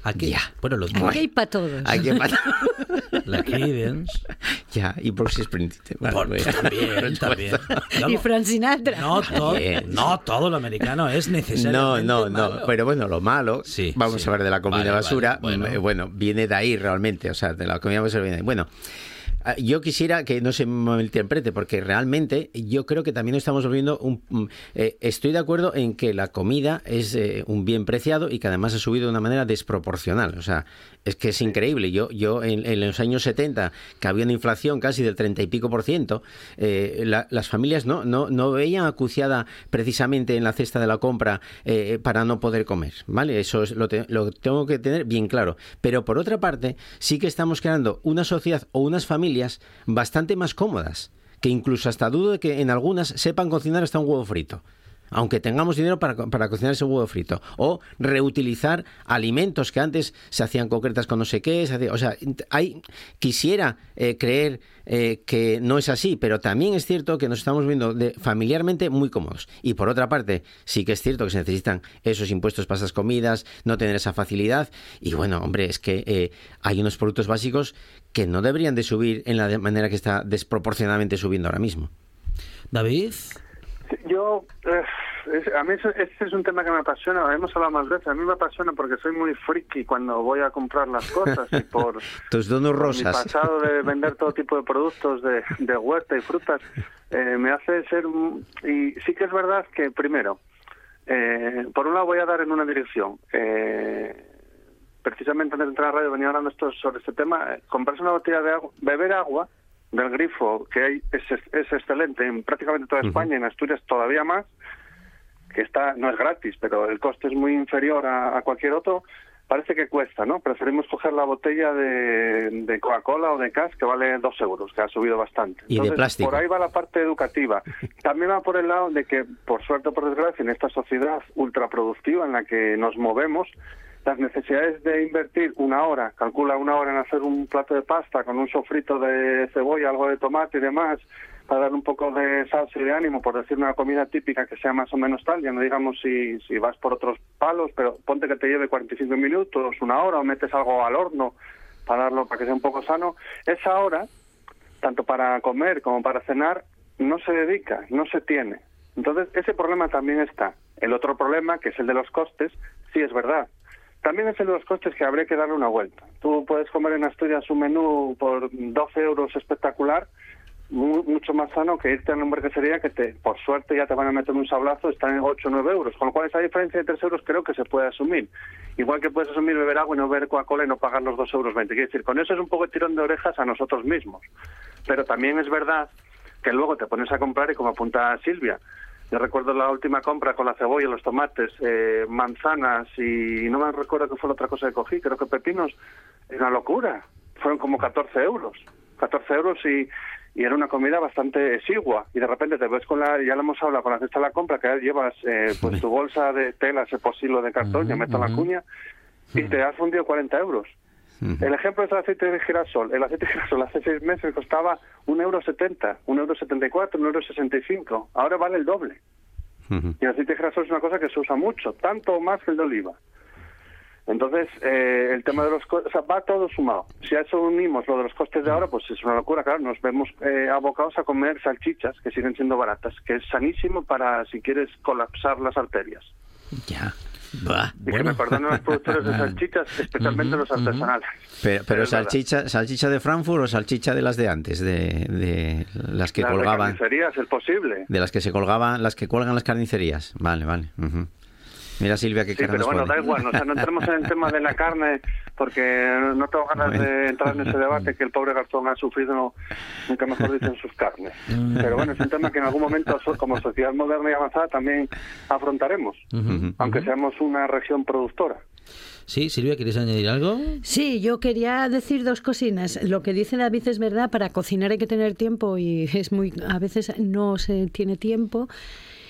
Aquí, ya. Bueno, los Aquí hay para todos. Aquí hay para La Creedence. Ya, y Bruce Springsteen. Bueno, también, también. y Frank Sinatra. No, todo, no todo lo americano es necesario. No, no, no. Pero bueno, lo malo, sí, vamos a hablar de la comida basura. Mm, bueno. viene de ahí realmente. O sea, de la comida basura viene de ahí. Bueno. Ah, yo quisiera que no se malinterprete, porque realmente yo creo que también estamos volviendo un... Mm, eh, estoy de acuerdo en que la comida es eh, un bien preciado y que además ha subido de una manera desproporcional. O sea, es que es increíble. Yo, yo en, los años 70, que había una inflación casi del 30 y pico por ciento, eh, las familias no, no, no veían acuciada precisamente en la cesta de la compra para no poder comer. ¿Vale? Eso es, lo, lo tengo que tener bien claro. Pero por otra parte, sí que estamos creando una sociedad o unas familias bastante más cómodas que incluso hasta dudo de que en algunas sepan cocinar hasta un huevo frito aunque tengamos dinero para, para cocinar ese huevo frito. O reutilizar alimentos que antes se hacían concretas con no sé qué. o sea, hay, quisiera eh, creer eh, que no es así, pero también es cierto que nos estamos viendo de, familiarmente muy cómodos. Y por otra parte, sí que es cierto que se necesitan esos impuestos para esas comidas, no tener esa facilidad. Y bueno, hombre, es que eh, hay unos productos básicos que no deberían de subir en la manera que está desproporcionadamente subiendo ahora mismo. David. Yo, eh, a mí ese, es un tema que me apasiona, hemos hablado más veces, a mí me apasiona porque soy muy friki cuando voy a comprar las cosas y por, Tus donos rosas. mi pasado de vender todo tipo de productos de, de huerta y frutas, eh, me hace ser... Y sí que es verdad que, primero, eh, por un lado voy a dar en una dirección. precisamente antes de entrar a la radio venía hablando esto, sobre este tema, comprarse una botella de agua, beber agua del grifo, que hay, es, es excelente en prácticamente toda España, en Asturias todavía más, que está no es gratis, pero el coste es muy inferior a, cualquier otro, parece que cuesta, ¿no? Preferimos coger la botella de, Coca-Cola o de Cas, que vale dos euros, que ha subido bastante. Y de plástico. Por ahí va la parte educativa. También va por el lado de que, por suerte o por desgracia, en esta sociedad ultraproductiva en la que nos movemos, las necesidades de invertir una hora, calcula una hora en hacer un plato de pasta con un sofrito de cebolla, algo de tomate y demás, para dar un poco de salsa y de ánimo, por decir una comida típica que sea más o menos tal, ya no digamos si, si vas por otros palos, pero ponte que te lleve 45 minutos, una hora, o metes algo al horno para darlo para que sea un poco sano, esa hora, tanto para comer como para cenar, no se dedica, no se tiene. Entonces, ese problema también está. El otro problema, que es el de los costes, sí es verdad. También es el de los costes que habría que darle una vuelta. Tú puedes comer en Asturias un menú por 12 euros espectacular, mucho más sano que irte a una hamburguesería que te, por suerte ya te van a meter un sablazo, está en 8 o 9 euros. Con lo cual esa diferencia de 3 euros creo que se puede asumir. Igual que puedes asumir beber agua y no beber Coca-Cola y no pagar los 2 euros 20. Quiero decir, con eso es un poco de tirón de orejas a nosotros mismos. Pero también es verdad que luego te pones a comprar y como apunta Silvia, yo recuerdo la última compra con la cebolla, los tomates, eh, manzanas y no me recuerdo qué fue la otra cosa que cogí, creo que pepinos. Es una locura. Fueron como 14 euros. 14 euros y, y era una comida bastante exigua. Y de repente te ves con la, ya lo hemos hablado, con la cesta de la compra, que llevas eh, pues tu bolsa de tela, ese posilo de cartón, ya meto la cuña, y te has fundido 40 euros. El ejemplo es el aceite de girasol. El aceite de girasol hace seis meses costaba un euro setenta, un euro setenta y cuatro, un euro sesenta y cinco. Ahora vale el doble. Y el aceite de girasol es una cosa que se usa mucho, tanto más que el de oliva. Entonces, eh, el tema de los costes, va todo sumado. Si a eso unimos lo de los costes de ahora, pues es una locura, claro, nos vemos eh, abocados a comer salchichas, que siguen siendo baratas, que es sanísimo para si quieres colapsar las arterias. Ya. Y que me perdonen los productores de salchichas, especialmente los artesanales. Pero, pero salchicha, salchicha de Frankfurt o salchicha de las de antes, de, de las que colgaban. De carnicerías, es posible. De las que se colgaban, las que cuelgan las carnicerías. Vale, vale. Mira Silvia que Sí, pero bueno, da igual, o sea, no entremos en el tema de la carne porque no tengo ganas de entrar en ese debate que el pobre Garzón ha sufrido, nunca mejor dicho, en sus carnes. Pero bueno, es un tema que en algún momento como sociedad moderna y avanzada también afrontaremos, aunque seamos una región productora. Sí, Silvia, ¿quieres añadir algo? Sí, yo quería decir dos cocinas. Lo que dice David es verdad, para cocinar hay que tener tiempo y es muy a veces no se tiene tiempo.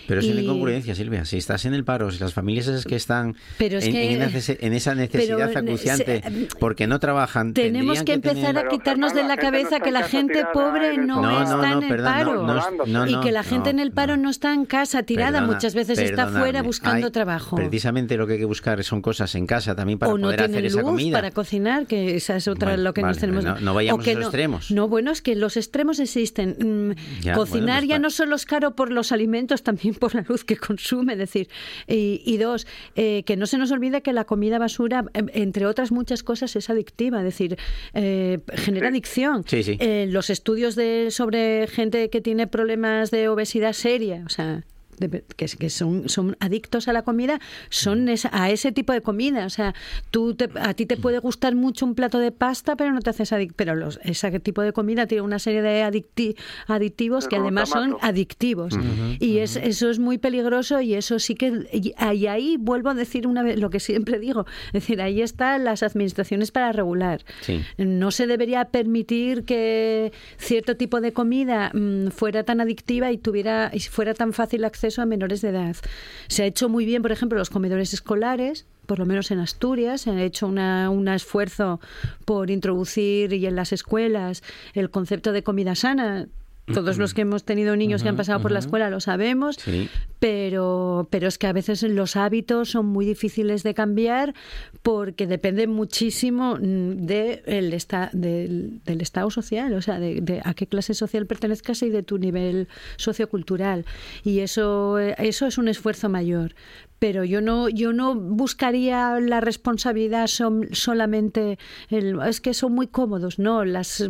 Pero es una incongruencia, Silvia. Si estás en el paro, si las familias esas que están en, esa necesidad acuciante porque no trabajan. Tenemos que, empezar a quitarnos de la cabeza que la gente pobre no, está en el paro. y que la gente en el paro no está en casa tirada, muchas veces está fuera buscando trabajo. Precisamente lo que hay que buscar son cosas en casa también para poder hacer esa comida. para cocinar, que esa es otra lo que nos tenemos. No, vayamos a los extremos. No, bueno, es que los extremos existen. Mm, cocinar pues ya no solo es caro por los alimentos, también por la luz que consume, decir, y, dos, eh, que no se nos olvide que la comida basura, em, entre otras muchas cosas, es adictiva, es decir, eh, genera adicción. Eh, los estudios de, sobre gente que tiene problemas de obesidad seria, o sea, que, son, son adictos a la comida, son a ese tipo de comida. O sea, tú a ti te puede gustar mucho un plato de pasta, pero no te haces adicto. Pero los, ese tipo de comida tiene una serie de aditivos que además son adictivos. Y es, eso es muy peligroso y eso sí que... Y, ahí vuelvo a decir una vez lo que siempre digo. Es decir, ahí están las administraciones para regular. No se debería permitir que cierto tipo de comida mm, fuera tan adictiva y tuviera y fuera tan fácil acceso a menores de edad. Se ha hecho muy bien, por ejemplo, los comedores escolares, por lo menos en Asturias, se ha hecho un esfuerzo por introducir y en las escuelas el concepto de comida sana. Todos los que hemos tenido niños que han pasado por la escuela lo sabemos, pero, pero es que a veces los hábitos son muy difíciles de cambiar porque depende muchísimo mm, de el del, estado social, o sea, de, a qué clase social pertenezcas y de tu nivel sociocultural. Y eso, eso es un esfuerzo mayor. Pero yo no yo no buscaría la responsabilidad solamente el, es que son muy cómodos no las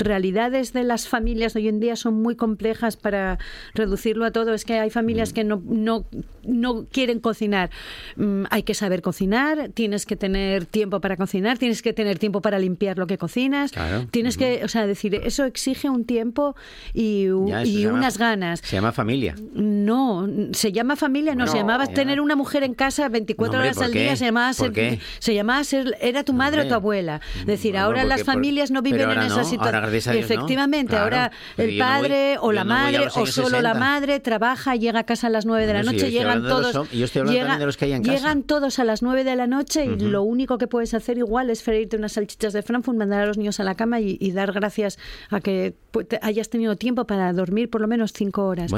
realidades de las familias hoy en día son muy complejas para reducirlo a todo. Es que hay familias mm. que no, no, no quieren cocinar. Mm, hay que saber cocinar, tienes que tener tiempo para cocinar, tienes que tener tiempo para limpiar lo que cocinas. Tienes que, o sea, decir, eso exige un tiempo y, y unas ganas. Se llama familia. No, se llama familia, no, se llamaba tener una mujer en casa 24 horas al día, se llamaba ser, se llamaba ser, era tu madre o tu abuela. Es decir, ahora las familias no viven en esa situación. Efectivamente, ahora el padre o la madre o solo la madre trabaja, llega a casa a las 9 de la noche, llegan todos. llegan, todos a las 9 de la noche y lo único que puedes hacer igual es freírte unas salchichas de Frankfurt, mandar a los niños a la cama y, dar gracias a que pues, hayas tenido tiempo para dormir por lo menos 5 horas.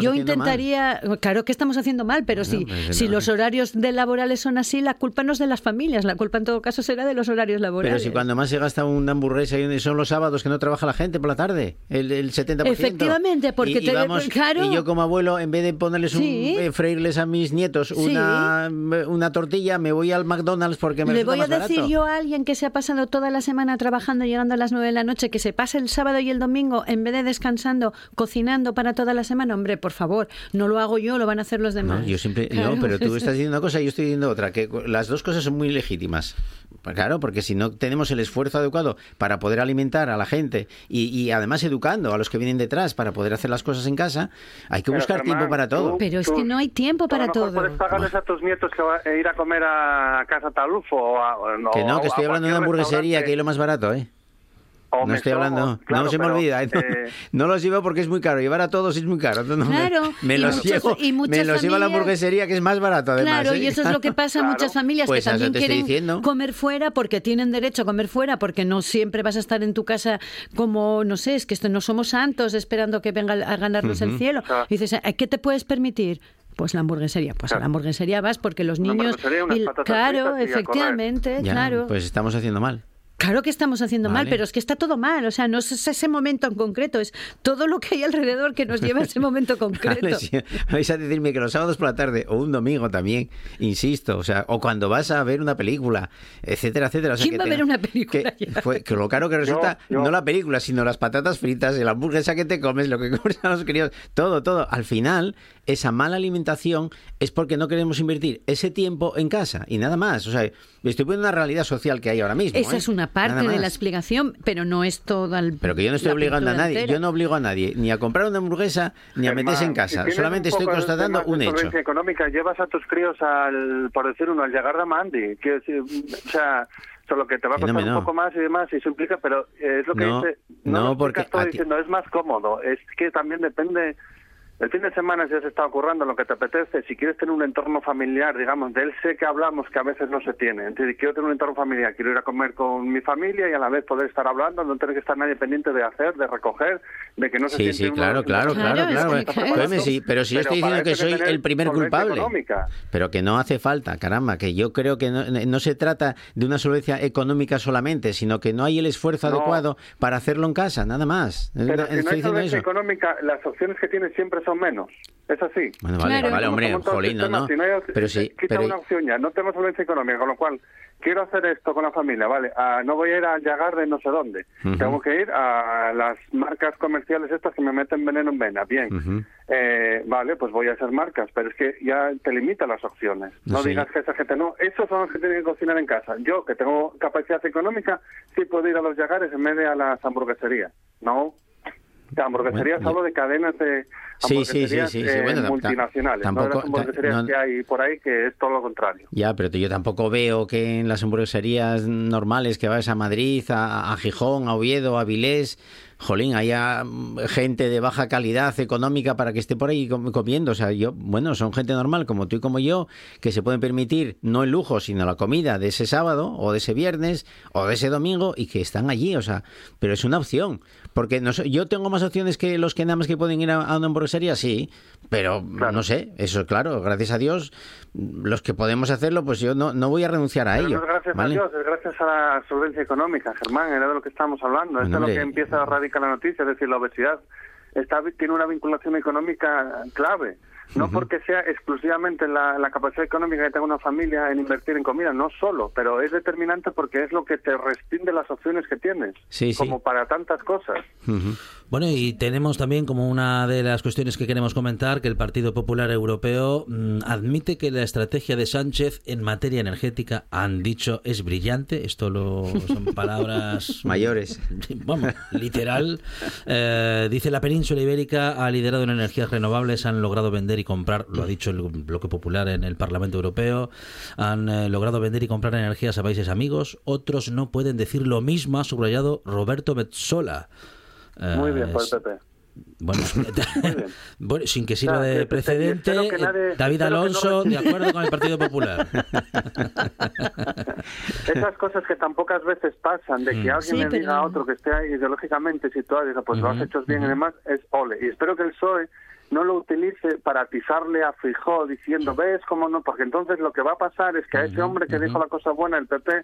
Yo intentaría, claro que estamos haciendo mal, pero si, pues, si los horarios de laborales son así, la culpa no es de las familias, la culpa en todo caso será de los horarios laborales. Pero si cuando más se gasta una hamburguesa y son los sábados que no trabaja la gente por la tarde, el, el 70%. Efectivamente, porque y, vamos, y yo como abuelo, en vez de ponerles un, eh, freírles a mis nietos una, una tortilla, me voy al McDonald's porque me Le voy a decir yo a alguien que se ha pasado toda la semana trabajando, llegando a las 9 de la noche, que se pase el sábado y el domingo, en vez de descansando, cocinando para toda la semana, hombre, por favor, no lo hago yo, lo van a hacer los demás. No, yo siempre, no pero tú estás diciendo una cosa y yo estoy diciendo otra, que las dos cosas son muy legítimas. Claro, porque si no tenemos el esfuerzo adecuado para poder alimentar a la gente y, además educando a los que vienen detrás para poder hacer las cosas en casa, hay que buscar tiempo para todo. Pero es que no hay tiempo para todo. puedes pagarles a tus nietos que va a ir a comer a casa Talufo o Que no, que estoy hablando de una hamburguesería, que es lo más barato, ¿eh? No estoy hablando, no se me olvida, no, eh, no, los llevo porque es muy caro, llevar a todos es muy caro. claro, me, los llevo, me los llevo a la hamburguesería que es más barato además. Claro, y ¿eh? eso es lo que pasa en muchas familias que pues también quieren comer fuera porque tienen derecho a comer fuera porque no siempre vas a estar en tu casa como, no sé, es que esto no somos santos esperando que venga a ganarnos el cielo. Y dices, ¿qué te puedes permitir? Pues la hamburguesería. Pues a la hamburguesería vas porque los niños... claro, efectivamente, claro. Pues estamos haciendo mal. Claro que estamos haciendo mal, pero es que está todo mal. O sea, no es ese momento en concreto, es todo lo que hay alrededor que nos lleva a ese momento concreto. Vais a decirme que los sábados por la tarde, o un domingo también, insisto, o sea, o cuando vas a ver una película, etcétera, etcétera. ¿Quién va a ver una película? Que, lo caro que resulta, no la película, sino las patatas fritas, la hamburguesa que te comes, lo que comes a los críos, todo, todo. Al final, esa mala alimentación es porque no queremos invertir ese tiempo en casa y nada más. O sea, estoy poniendo una realidad social que hay ahora mismo. Esa ¿eh? es una parte de la explicación, pero no es toda el, Pero que yo no estoy obligando a nadie, yo no obligo a nadie ni a comprar una hamburguesa ni a meterse en casa. Solamente estoy constatando un hecho. económica, llevas a tus críos al, por decir uno, al llegar a Mandy, decir, o sea, solo que te va a costar un poco más y demás, y eso implica, pero es lo que dice, no, no porque estoy diciendo, es más cómodo, es que también depende el fin de semana si has estado currando lo que te apetece, si quieres tener un entorno familiar, digamos, de él sé que hablamos que a veces no se tiene. Entonces, quiero tener un entorno familiar, quiero ir a comer con mi familia y a la vez poder estar hablando, no tener que estar nadie pendiente de hacer, de recoger, de que no se Sí, sí, claro, claro, claro, claro. pero si yo estoy diciendo que soy el primer culpable. Pero que no hace falta, caramba, que yo creo que no, se trata de una solvencia económica solamente, sino que no hay el esfuerzo adecuado para hacerlo en casa, nada más. Pero si no hay solvencia económica, las opciones que tienes siempre son menos. Es así. Bueno, vale, vale, hombre, jolín, ¿no? pero sí, quita una opción ya, no tenemos solvencia económica, con lo cual quiero hacer esto con la familia, vale, ah, no voy a ir a llegar de no sé dónde, tengo que ir a las marcas comerciales estas que me meten veneno en vena, bien, eh, vale, pues voy a hacer marcas, pero es que ya te limita las opciones, no digas que esa gente no, esos son los que tienen que cocinar en casa, yo que tengo capacidad económica, sí puedo ir a los llegares en vez de a las hamburgueserías, no, la hamburguesería bueno, de cadenas de sí, sí, sí, sí, eh, bueno, multinacionales. Tampoco, no hamburgueserías que hay por ahí que es todo lo contrario. Ya, pero yo tampoco veo que en las hamburgueserías normales que vas a Madrid, a, a Gijón, a Oviedo, a Vilés jolín, haya gente de baja calidad económica para que esté por ahí comiendo. O sea, yo, bueno, son gente normal como tú y como yo, que se pueden permitir no el lujo, sino la comida de ese sábado o de ese viernes o de ese domingo y que están allí. O sea, pero es una opción. Porque no, yo tengo más opciones que los que nada más que pueden ir a, una hamburguesería, sí, pero no sé, eso claro, gracias a Dios, los que podemos hacerlo, pues yo no, no voy a renunciar a ello. No es gracias a Dios, es gracias a la solvencia económica, Germán, era de lo que estábamos hablando. Esto es lo que empieza a la noticia, es decir, la obesidad está, tiene una vinculación económica clave. No porque sea exclusivamente la, capacidad económica que tenga una familia en invertir en comida, no solo, pero es determinante porque es lo que te restinde las opciones que tienes, como para tantas cosas. Bueno, y tenemos también como una de las cuestiones que queremos comentar que el Partido Popular Europeo mm, admite que la estrategia de Sánchez en materia energética, han dicho, es brillante. Esto lo, son palabras mayores. Vamos, literal. Eh, dice la península ibérica ha liderado en energías renovables, han logrado vender y comprar, lo ha dicho el bloque popular en el Parlamento Europeo, han eh, logrado vender y comprar energías a países amigos. Otros no pueden decir lo mismo, ha subrayado Roberto Metzola. Muy bien, por el PP. Bueno, sin que sirva de precedente, David Alonso, de acuerdo con el Partido Popular. Esas cosas que tan pocas veces pasan, de que mm. alguien le diga a otro que esté ideológicamente situado y diga, pues lo has hecho bien y demás, es ole. Y espero que el PSOE no lo utilice para atizarle a Fijó diciendo, ves cómo no, porque entonces lo que va a pasar es que a ese hombre que dijo la cosa buena, el PP,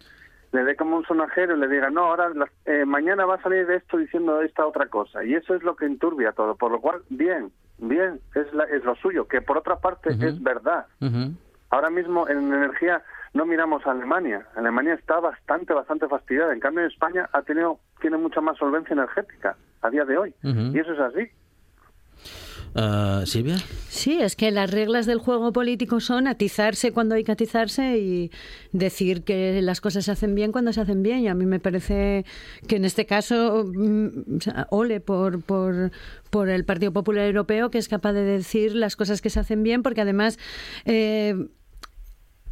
le dé como un sonajero y le diga, no, ahora eh, mañana va a salir de esto diciendo esta otra cosa. Y eso es lo que enturbia todo. Por lo cual, bien, bien, es, es lo suyo, que por otra parte es verdad. Ahora mismo en energía no miramos a Alemania. Alemania está bastante, bastante fastidiada. En cambio, en España ha tenido, tiene mucha más solvencia energética a día de hoy. Y eso es así. Uh, Silvia. Sí, es que las reglas del juego político son atizarse cuando hay que atizarse y decir que las cosas se hacen bien cuando se hacen bien. Y a mí me parece que en este caso, mm, ole por, por, por el Partido Popular Europeo, que es capaz de decir las cosas que se hacen bien, porque además... Eh,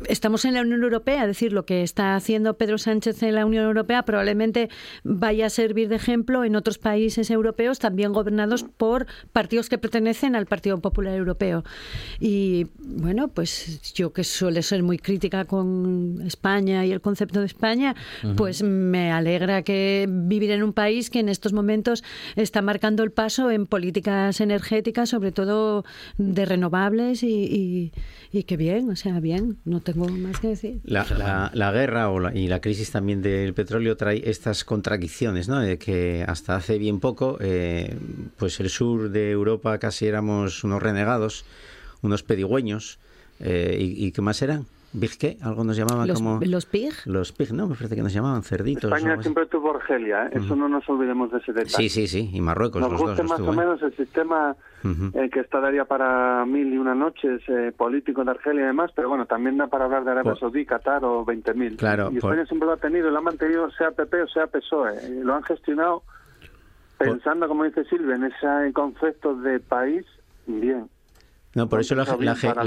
estamos en la Unión Europea, es decir, lo que está haciendo Pedro Sánchez en la Unión Europea probablemente vaya a servir de ejemplo en otros países europeos también gobernados por partidos que pertenecen al Partido Popular Europeo. Y bueno, pues yo que suele ser muy crítica con España y el concepto de España, pues me alegra que vivir en un país que en estos momentos está marcando el paso en políticas energéticas, sobre todo de renovables y, y, que bien, o sea, bien, no tengo más que decir. La, guerra o y la crisis también del petróleo trae estas contradicciones, ¿no? De que hasta hace bien poco, eh, pues el sur de Europa casi éramos unos renegados, unos pedigüeños, eh, y, y, ¿qué más eran? ¿Big qué? Algo nos llamaban como... ¿Los pig? Los pig, no, me parece que nos llamaban cerditos. España siempre tuvo Argelia, ¿eh? eso no nos olvidemos de ese detalle. Sí, sí, sí, y Marruecos Nos los guste más o menos el sistema eh, que está daría para mil y una noches eh, político de Argelia y demás, pero bueno, también da para hablar de Arabia Saudí, Qatar o 20.000. Claro, y España siempre lo ha tenido lo ha mantenido sea PP o sea PSOE. Y lo han gestionado pensando, como dice Silvia, en ese concepto de país bien. No, por eso la,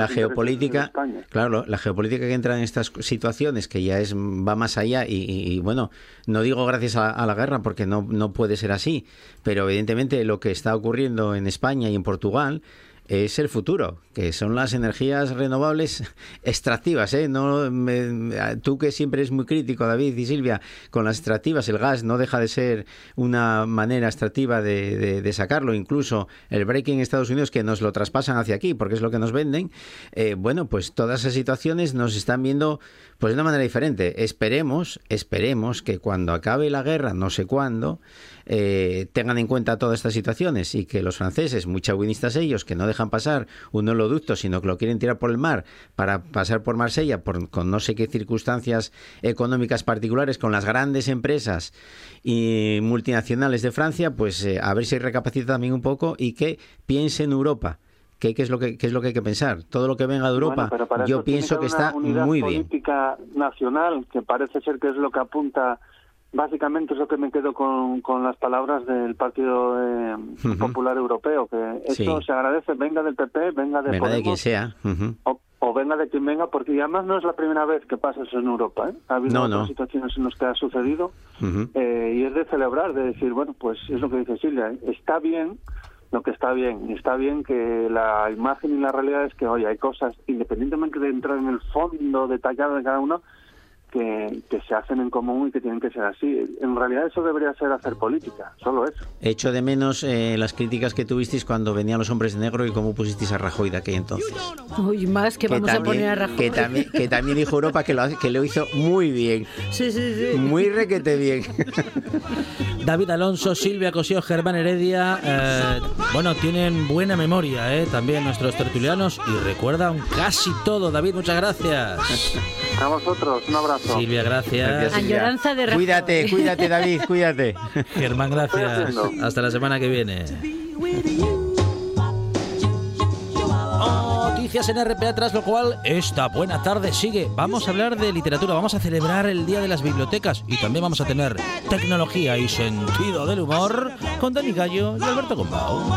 geopolítica, claro, la geopolítica que entra en estas situaciones, que ya es va más allá y, bueno, no digo gracias a, la guerra porque no, no puede ser así, pero evidentemente lo que está ocurriendo en España y en Portugal es el futuro, que son las energías renovables extractivas. ¿eh? No, tú que siempre eres muy crítico, David y Silvia, con las extractivas, el gas no deja de ser una manera extractiva de, de, sacarlo. Incluso el breaking en Estados Unidos que nos lo traspasan hacia aquí, porque es lo que nos venden. Eh, bueno, pues todas esas situaciones nos están viendo pues de una manera diferente. Esperemos, esperemos que cuando acabe la guerra, no sé cuándo, eh, tengan en cuenta todas estas situaciones y que los franceses, muy chauvinistas ellos, que no dejan pasar un holoducto, sino que lo quieren tirar por el mar para pasar por Marsella, por, con no sé qué circunstancias económicas particulares, con las grandes empresas y multinacionales de Francia, pues eh, a ver si recapacita también un poco y que piense en Europa. ¿Qué, es lo que, qué es lo que hay que pensar? Todo lo que venga de Europa, yo pienso que, está muy bien. política nacional, que parece ser que es lo que apunta Básicamente es lo que me quedo con, con las palabras del Partido eh, Popular Europeo, que esto se agradece, venga del PP, venga de venga de quien sea. o, venga de quien venga, porque además no es la primera vez que pasa eso en Europa. ¿eh? Ha habido otras situaciones en las que ha sucedido eh, y es de celebrar, de decir, bueno, pues es lo que dice Silvia, está bien lo que está bien. Está bien que la imagen y la realidad es que, oye, hay cosas, independientemente de entrar en el fondo detallado de cada uno, que, se hacen en común y que tienen que ser así. En realidad eso debería ser hacer política, solo eso. Echo de menos eh, las críticas que tuvisteis cuando venían los hombres de negro y cómo pusisteis a Rajoy de aquel entonces. Uy, más que, vamos a poner a Rajoy. Que también, que también dijo Europa que lo, que lo hizo muy bien. Sí, sí, sí. Muy requete bien. David Alonso, Silvia Cosío, Germán Heredia, eh, bueno, tienen buena memoria eh, también nuestros tertulianos y recuerdan casi todo. David, muchas gracias. A vosotros, un abrazo. Silvia, gracias. Añoranza de Cuídate, cuídate, David, cuídate. Germán, gracias. Hasta la semana que viene. Noticias en RPA, tras lo cual esta buena tarde sigue. Vamos a hablar de literatura, vamos a celebrar el Día de las Bibliotecas y también vamos a tener tecnología y sentido del humor con Dani Gallo y Alberto Gombau.